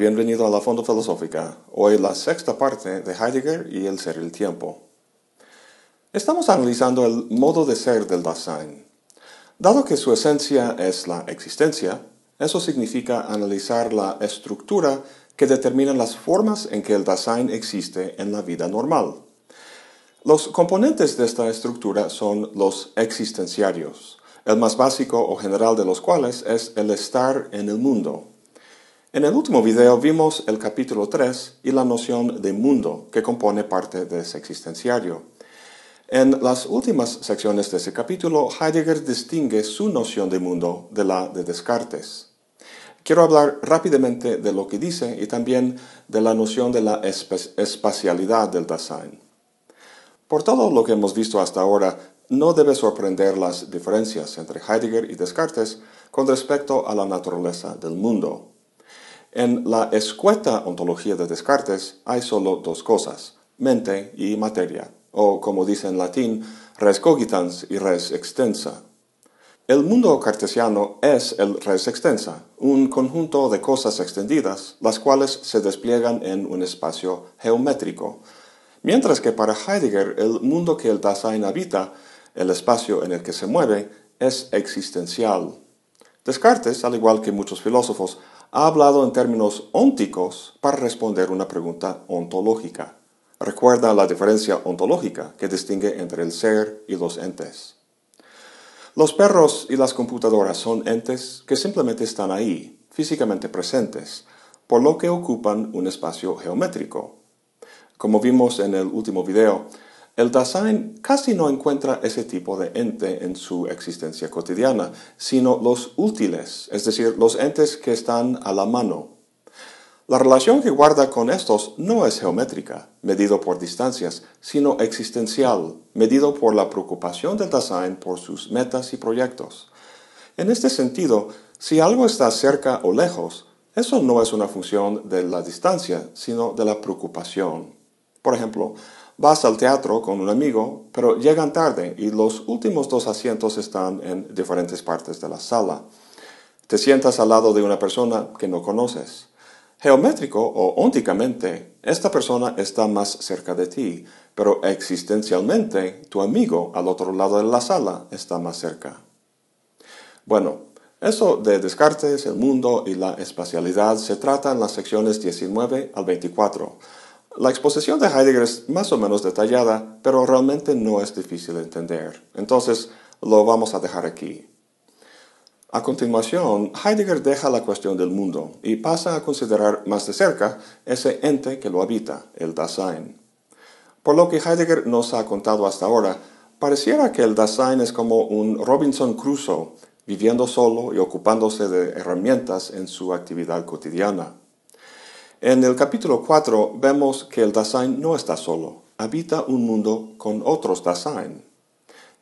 bienvenido a la Fondo Filosófica. Hoy la sexta parte de Heidegger y el ser y el tiempo. Estamos analizando el modo de ser del Dasein. Dado que su esencia es la existencia, eso significa analizar la estructura que determina las formas en que el Dasein existe en la vida normal. Los componentes de esta estructura son los existenciarios, el más básico o general de los cuales es el estar en el mundo. En el último video vimos el capítulo 3 y la noción de mundo que compone parte de ese existenciario. En las últimas secciones de ese capítulo, Heidegger distingue su noción de mundo de la de Descartes. Quiero hablar rápidamente de lo que dice y también de la noción de la espacialidad del Dasein. Por todo lo que hemos visto hasta ahora, no debe sorprender las diferencias entre Heidegger y Descartes con respecto a la naturaleza del mundo. En la escueta ontología de Descartes hay solo dos cosas, mente y materia, o como dice en latín, res cogitans y res extensa. El mundo cartesiano es el res extensa, un conjunto de cosas extendidas, las cuales se despliegan en un espacio geométrico, mientras que para Heidegger el mundo que el Dasein habita, el espacio en el que se mueve, es existencial. Descartes, al igual que muchos filósofos, ha hablado en términos ónticos para responder una pregunta ontológica. Recuerda la diferencia ontológica que distingue entre el ser y los entes. Los perros y las computadoras son entes que simplemente están ahí, físicamente presentes, por lo que ocupan un espacio geométrico. Como vimos en el último video, el Dasein casi no encuentra ese tipo de ente en su existencia cotidiana, sino los útiles, es decir, los entes que están a la mano. La relación que guarda con estos no es geométrica, medido por distancias, sino existencial, medido por la preocupación del Dasein por sus metas y proyectos. En este sentido, si algo está cerca o lejos, eso no es una función de la distancia, sino de la preocupación. Por ejemplo, Vas al teatro con un amigo, pero llegan tarde y los últimos dos asientos están en diferentes partes de la sala. Te sientas al lado de una persona que no conoces. Geométrico o ónticamente, esta persona está más cerca de ti, pero existencialmente tu amigo al otro lado de la sala está más cerca. Bueno, eso de Descartes, el mundo y la espacialidad se trata en las secciones 19 al 24. La exposición de Heidegger es más o menos detallada, pero realmente no es difícil de entender. Entonces, lo vamos a dejar aquí. A continuación, Heidegger deja la cuestión del mundo y pasa a considerar más de cerca ese ente que lo habita, el Dasein. Por lo que Heidegger nos ha contado hasta ahora, pareciera que el Dasein es como un Robinson Crusoe, viviendo solo y ocupándose de herramientas en su actividad cotidiana. En el capítulo 4 vemos que el Dasein no está solo, habita un mundo con otros Dasein.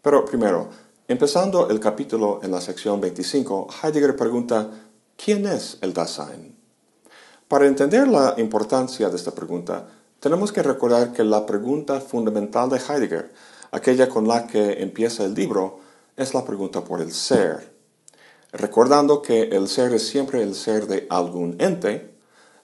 Pero primero, empezando el capítulo en la sección 25, Heidegger pregunta, ¿quién es el Dasein? Para entender la importancia de esta pregunta, tenemos que recordar que la pregunta fundamental de Heidegger, aquella con la que empieza el libro, es la pregunta por el ser. Recordando que el ser es siempre el ser de algún ente,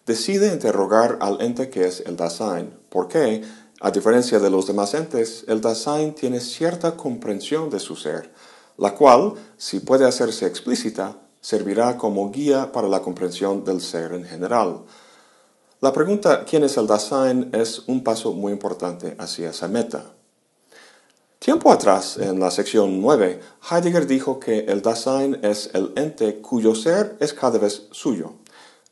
decide interrogar al ente que es el Dasein, porque, a diferencia de los demás entes, el Dasein tiene cierta comprensión de su ser, la cual, si puede hacerse explícita, servirá como guía para la comprensión del ser en general. La pregunta ¿quién es el Dasein? es un paso muy importante hacia esa meta. Tiempo atrás, en la sección 9, Heidegger dijo que el Dasein es el ente cuyo ser es cada vez suyo,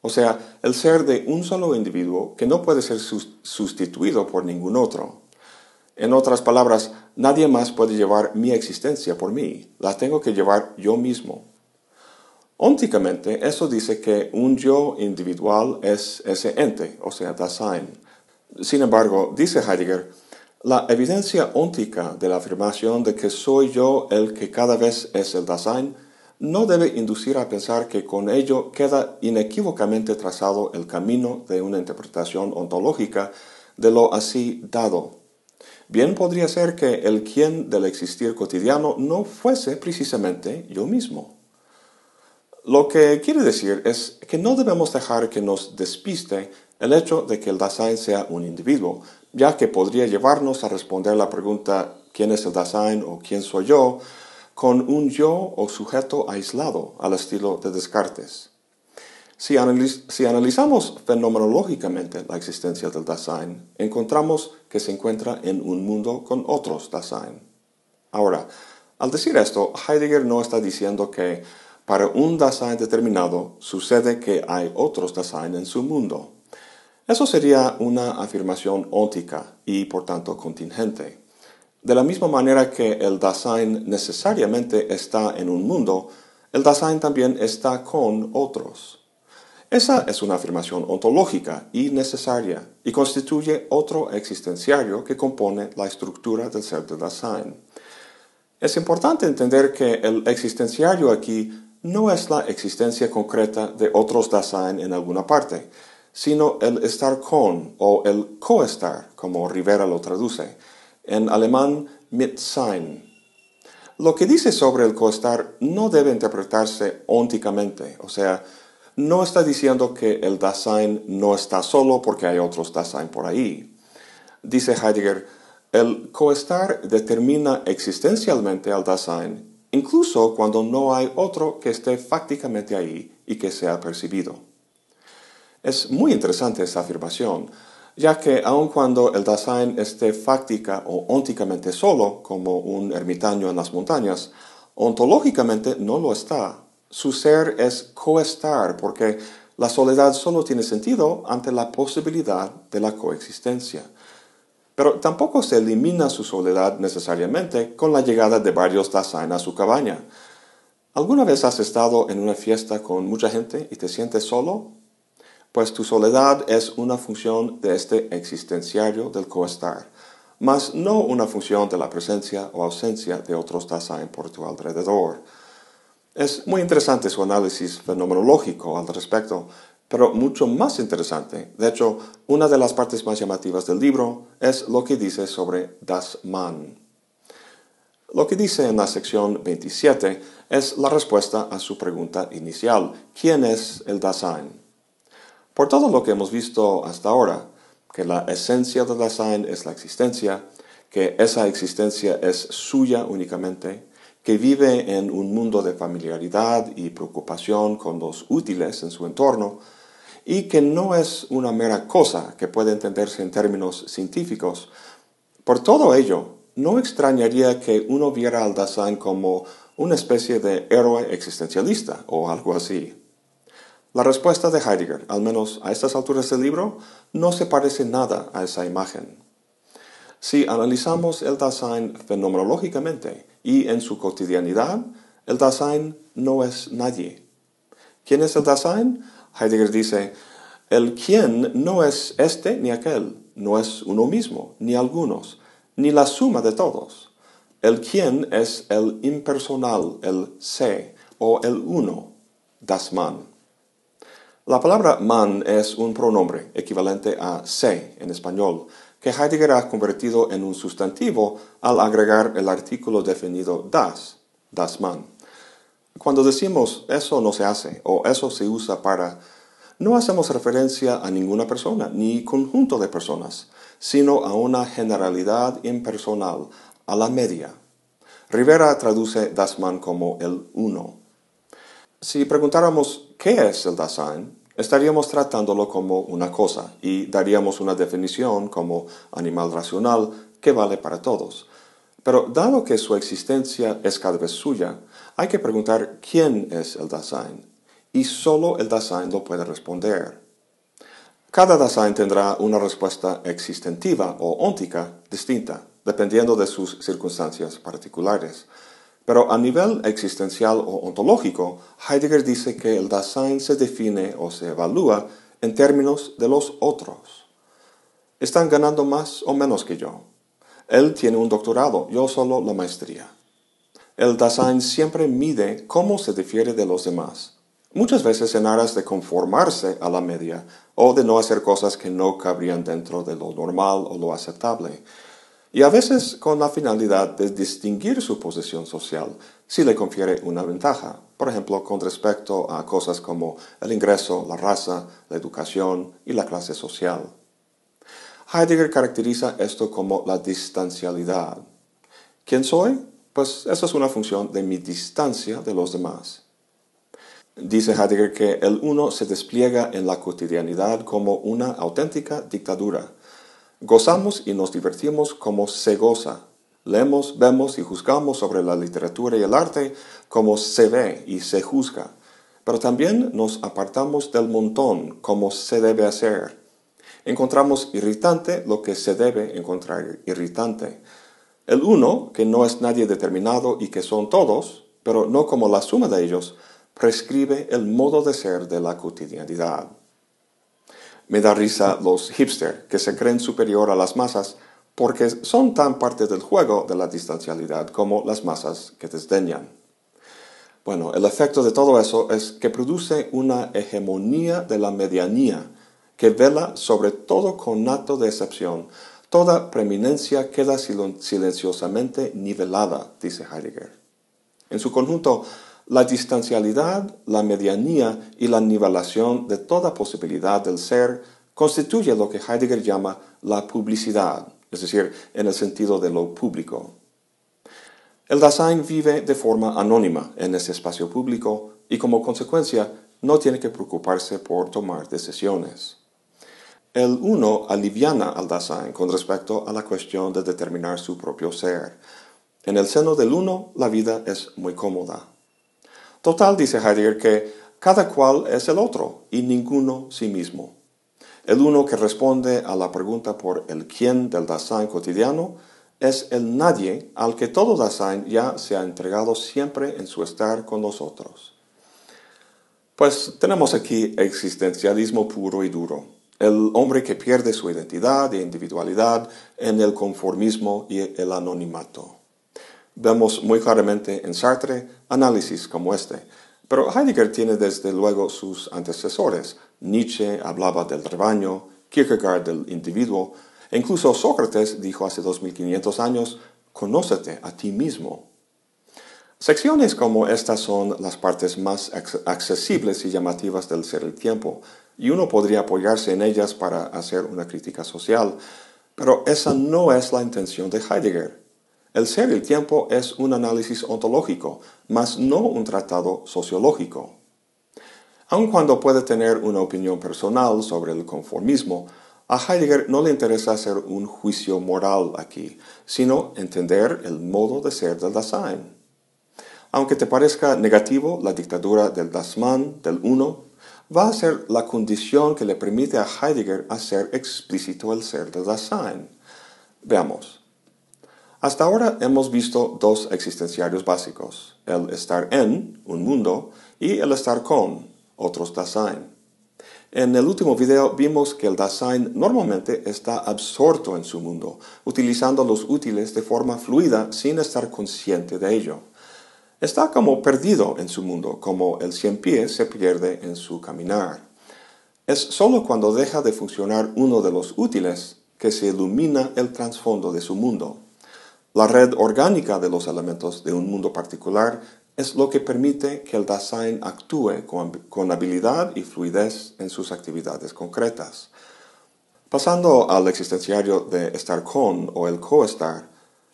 o sea, el ser de un solo individuo que no puede ser sustituido por ningún otro. En otras palabras, nadie más puede llevar mi existencia por mí, la tengo que llevar yo mismo. Ónticamente, eso dice que un yo individual es ese ente, o sea, Dasein. Sin embargo, dice Heidegger, la evidencia óntica de la afirmación de que soy yo el que cada vez es el Dasein no debe inducir a pensar que con ello queda inequívocamente trazado el camino de una interpretación ontológica de lo así dado. Bien podría ser que el quien del existir cotidiano no fuese precisamente yo mismo. Lo que quiere decir es que no debemos dejar que nos despiste el hecho de que el Dasein sea un individuo, ya que podría llevarnos a responder la pregunta ¿quién es el Dasein o quién soy yo? Con un yo o sujeto aislado al estilo de Descartes. Si, analizamos fenomenológicamente la existencia del Dasein, encontramos que se encuentra en un mundo con otros Dasein. Ahora, al decir esto, Heidegger no está diciendo que para un Dasein determinado sucede que hay otros Dasein en su mundo. Eso sería una afirmación óntica y por tanto contingente. De la misma manera que el Dasein necesariamente está en un mundo, el Dasein también está con otros. Esa es una afirmación ontológica y necesaria y constituye otro existenciario que compone la estructura del ser del Dasein. Es importante entender que el existenciario aquí no es la existencia concreta de otros Dasein en alguna parte, sino el estar con o el coestar, como Rivera lo traduce, en alemán mit sein. Lo que dice sobre el coestar no debe interpretarse ónticamente, o sea, no está diciendo que el Dasein no está solo porque hay otros Dasein por ahí. Dice Heidegger, el coestar determina existencialmente al Dasein, incluso cuando no hay otro que esté fácticamente ahí y que sea percibido. Es muy interesante esta afirmación, ya que aun cuando el Dasein esté fáctica o ónticamente solo, como un ermitaño en las montañas, ontológicamente no lo está su ser es coestar, porque la soledad solo tiene sentido ante la posibilidad de la coexistencia. Pero tampoco se elimina su soledad necesariamente con la llegada de varios Dasein a su cabaña. ¿Alguna vez has estado en una fiesta con mucha gente y te sientes solo? Pues tu soledad es una función de este existenciario del coestar, mas no una función de la presencia o ausencia de otros Dasein por tu alrededor. Es muy interesante su análisis fenomenológico al respecto, pero mucho más interesante, de hecho, una de las partes más llamativas del libro es lo que dice sobre Das Man. Lo que dice en la sección 27 es la respuesta a su pregunta inicial, ¿quién es el Dasein? Por todo lo que hemos visto hasta ahora, que la esencia del Dasein es la existencia, que esa existencia es suya únicamente, que vive en un mundo de familiaridad y preocupación con los útiles en su entorno, y que no es una mera cosa que puede entenderse en términos científicos. Por todo ello, no extrañaría que uno viera al Dasein como una especie de héroe existencialista o algo así. La respuesta de Heidegger, al menos a estas alturas del libro, no se parece nada a esa imagen. Si analizamos el Dasein fenomenológicamente y en su cotidianidad, el Dasein no es nadie. ¿Quién es el Dasein? Heidegger dice, el quién no es este ni aquel, no es uno mismo, ni algunos, ni la suma de todos. El quién es el impersonal, el se, o el uno, das man. La palabra man es un pronombre equivalente a se en español, que Heidegger ha convertido en un sustantivo al agregar el artículo definido das, das man. Cuando decimos eso no se hace o eso se usa para, no hacemos referencia a ninguna persona ni conjunto de personas, sino a una generalidad impersonal, a la media. Rivera traduce das man como el uno. Si preguntáramos qué es el Dasein, estaríamos tratándolo como una cosa y daríamos una definición como animal racional que vale para todos. Pero dado que su existencia es cada vez suya, hay que preguntar quién es el Dasein, y solo el Dasein lo puede responder. Cada Dasein tendrá una respuesta existentiva o óntica distinta, dependiendo de sus circunstancias particulares. Pero a nivel existencial o ontológico, Heidegger dice que el Dasein se define o se evalúa en términos de los otros. Están ganando más o menos que yo. Él tiene un doctorado, yo solo la maestría. El Dasein siempre mide cómo se difiere de los demás, muchas veces en aras de conformarse a la media o de no hacer cosas que no cabrían dentro de lo normal o lo aceptable. Y a veces con la finalidad de distinguir su posición social si le confiere una ventaja, por ejemplo, con respecto a cosas como el ingreso, la raza, la educación y la clase social. Heidegger caracteriza esto como la distancialidad. ¿Quién soy? Pues esa es una función de mi distancia de los demás. Dice Heidegger que el uno se despliega en la cotidianidad como una auténtica dictadura. Gozamos y nos divertimos como se goza. Leemos, vemos y juzgamos sobre la literatura y el arte como se ve y se juzga. Pero también nos apartamos del montón como se debe hacer. Encontramos irritante lo que se debe encontrar irritante. El uno, que no es nadie determinado y que son todos, pero no como la suma de ellos, prescribe el modo de ser de la cotidianidad. Me da risa los hipsters que se creen superior a las masas porque son tan parte del juego de la distancialidad como las masas que desdeñan. Bueno, el efecto de todo eso es que produce una hegemonía de la medianía que vela sobre todo conato de excepción. Toda preeminencia queda silenciosamente nivelada, dice Heidegger. En su conjunto, la distancialidad, la medianía y la nivelación de toda posibilidad del ser constituye lo que Heidegger llama la publicidad, es decir, en el sentido de lo público. El Dasein vive de forma anónima en ese espacio público y como consecuencia no tiene que preocuparse por tomar decisiones. El uno aliviana al Dasein con respecto a la cuestión de determinar su propio ser. En el seno del uno la vida es muy cómoda. Total, dice Heidegger, que cada cual es el otro y ninguno sí mismo. El uno que responde a la pregunta por el quién del Dasein cotidiano es el nadie al que todo Dasein ya se ha entregado siempre en su estar con nosotros. Pues tenemos aquí existencialismo puro y duro, el hombre que pierde su identidad e individualidad en el conformismo y el anonimato. Vemos muy claramente en Sartre análisis como este, pero Heidegger tiene desde luego sus antecesores. Nietzsche hablaba del rebaño, Kierkegaard del individuo, e incluso Sócrates dijo hace 2500 años, conócete a ti mismo. Secciones como estas son las partes más accesibles y llamativas del ser el tiempo, y uno podría apoyarse en ellas para hacer una crítica social, pero esa no es la intención de Heidegger. El ser y el tiempo es un análisis ontológico, mas no un tratado sociológico. Aun cuando puede tener una opinión personal sobre el conformismo, a Heidegger no le interesa hacer un juicio moral aquí, sino entender el modo de ser del Dasein. Aunque te parezca negativo, la dictadura del Dasman, del uno, va a ser la condición que le permite a Heidegger hacer explícito el ser del Dasein. Veamos. Hasta ahora hemos visto dos existenciarios básicos, el estar en, un mundo, y el estar con, otros Dasein. En el último video vimos que el Dasein normalmente está absorto en su mundo, utilizando los útiles de forma fluida sin estar consciente de ello. Está como perdido en su mundo, como el cien pies se pierde en su caminar. Es sólo cuando deja de funcionar uno de los útiles que se ilumina el trasfondo de su mundo. La red orgánica de los elementos de un mundo particular es lo que permite que el Dasein actúe con, habilidad y fluidez en sus actividades concretas. Pasando al existenciario de estar con o el coestar,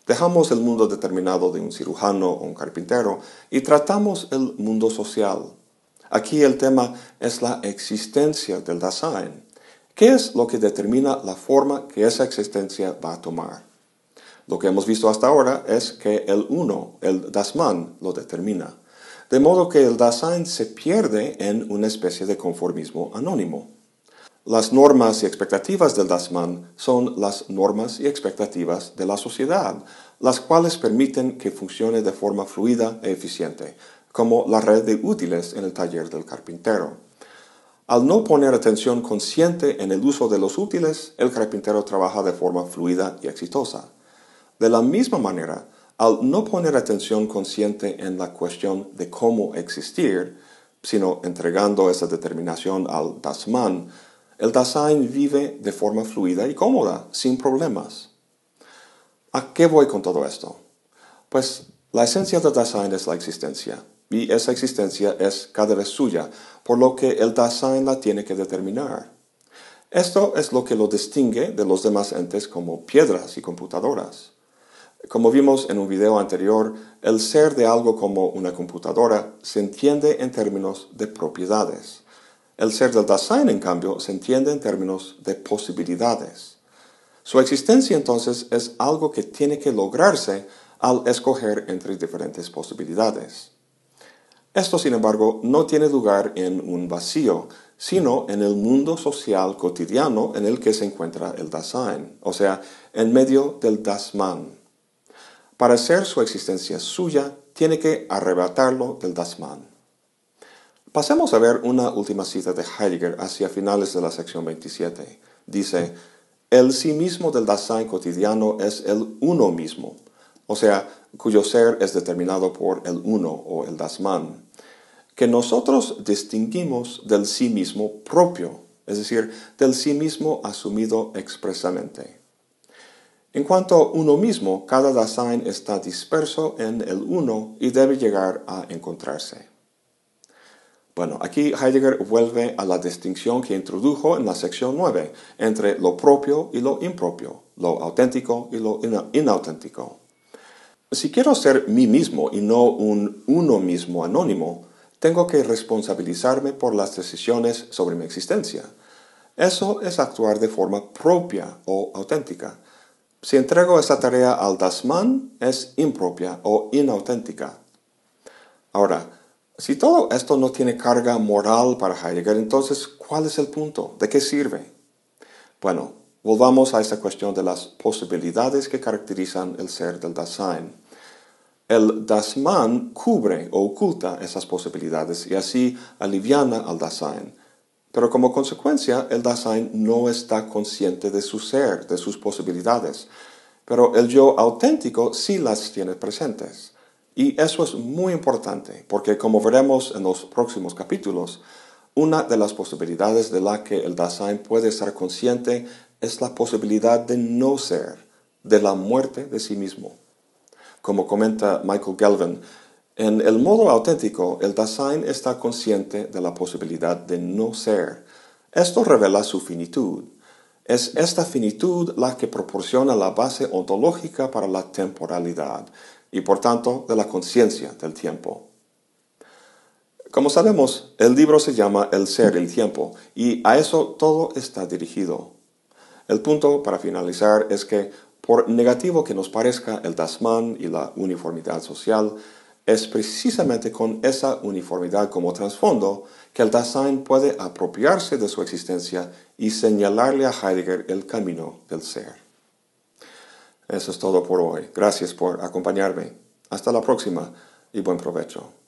dejamos el mundo determinado de un cirujano o un carpintero y tratamos el mundo social. Aquí el tema es la existencia del Dasein. ¿Qué es lo que determina la forma que esa existencia va a tomar? Lo que hemos visto hasta ahora es que el uno, el Dasman, lo determina. De modo que el Dasein se pierde en una especie de conformismo anónimo. Las normas y expectativas del Dasman son las normas y expectativas de la sociedad, las cuales permiten que funcione de forma fluida e eficiente, como la red de útiles en el taller del carpintero. Al no poner atención consciente en el uso de los útiles, el carpintero trabaja de forma fluida y exitosa. De la misma manera, al no poner atención consciente en la cuestión de cómo existir, sino entregando esa determinación al Dasman, el Dasein vive de forma fluida y cómoda, sin problemas. ¿A qué voy con todo esto? Pues la esencia del Dasein es la existencia, y esa existencia es cada vez suya, por lo que el Dasein la tiene que determinar. Esto es lo que lo distingue de los demás entes como piedras y computadoras. Como vimos en un video anterior, el ser de algo como una computadora se entiende en términos de propiedades. El ser del Dasein, en cambio, se entiende en términos de posibilidades. Su existencia entonces es algo que tiene que lograrse al escoger entre diferentes posibilidades. Esto, sin embargo, no tiene lugar en un vacío, sino en el mundo social cotidiano en el que se encuentra el Dasein, o sea, en medio del Dasman. Para hacer su existencia suya, tiene que arrebatarlo del Dasman. Pasemos a ver una última cita de Heidegger hacia finales de la sección 27. Dice, el sí mismo del Dasein cotidiano es el uno mismo, o sea, cuyo ser es determinado por el uno o el Dasman, que nosotros distinguimos del sí mismo propio, es decir, del sí mismo asumido expresamente. En cuanto a uno mismo, cada Dasein está disperso en el uno y debe llegar a encontrarse. Bueno, aquí Heidegger vuelve a la distinción que introdujo en la sección 9 entre lo propio y lo impropio, lo auténtico y lo inauténtico. Si quiero ser mí mismo y no un uno mismo anónimo, tengo que responsabilizarme por las decisiones sobre mi existencia. Eso es actuar de forma propia o auténtica. Si entrego esa tarea al Dasman, es impropia o inauténtica. Ahora, si todo esto no tiene carga moral para Heidegger, entonces, ¿cuál es el punto? ¿De qué sirve? Bueno, volvamos a esa cuestión de las posibilidades que caracterizan el ser del Dasein. El Dasman cubre o oculta esas posibilidades y así aliviana al Dasein. Pero como consecuencia, el Dasein no está consciente de su ser, de sus posibilidades. Pero el yo auténtico sí las tiene presentes. Y eso es muy importante, porque como veremos en los próximos capítulos, una de las posibilidades de la que el Dasein puede estar consciente es la posibilidad de no ser, de la muerte de sí mismo. Como comenta Michael Galvin, en el modo auténtico, el Dasein está consciente de la posibilidad de no ser. Esto revela su finitud. Es esta finitud la que proporciona la base ontológica para la temporalidad y por tanto de la conciencia del tiempo. Como sabemos, el libro se llama El ser y el tiempo y a eso todo está dirigido. El punto para finalizar es que por negativo que nos parezca el Dasman y la uniformidad social, es precisamente con esa uniformidad como trasfondo que el Dasein puede apropiarse de su existencia y señalarle a Heidegger el camino del ser. Eso es todo por hoy. Gracias por acompañarme. Hasta la próxima y buen provecho.